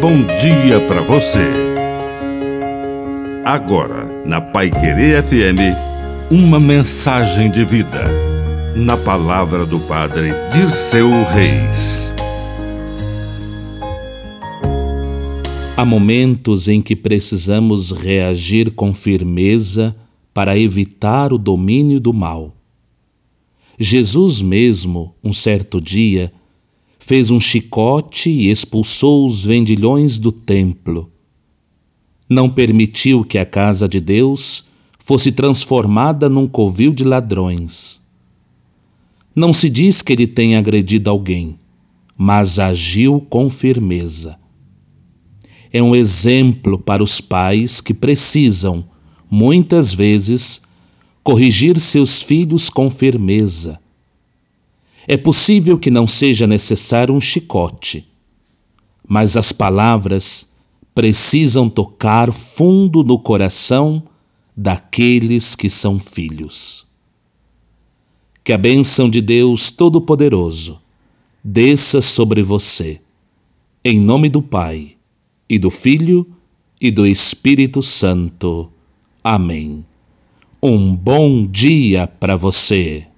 bom dia para você. Agora, na Pai Querer FM, uma mensagem de vida. Na palavra do Padre Dirceu Reis. Há momentos em que precisamos reagir com firmeza para evitar o domínio do mal. Jesus mesmo, um certo dia, fez um chicote e expulsou os vendilhões do templo. Não permitiu que a casa de Deus fosse transformada num covil de ladrões. Não se diz que ele tenha agredido alguém, mas agiu com firmeza. É um exemplo para os pais que precisam, muitas vezes, corrigir seus filhos com firmeza é possível que não seja necessário um chicote, mas as palavras precisam tocar fundo no coração daqueles que são filhos. Que a bênção de Deus Todo-Poderoso desça sobre você, em nome do Pai, e do Filho, e do Espírito Santo. Amém. Um bom dia para você.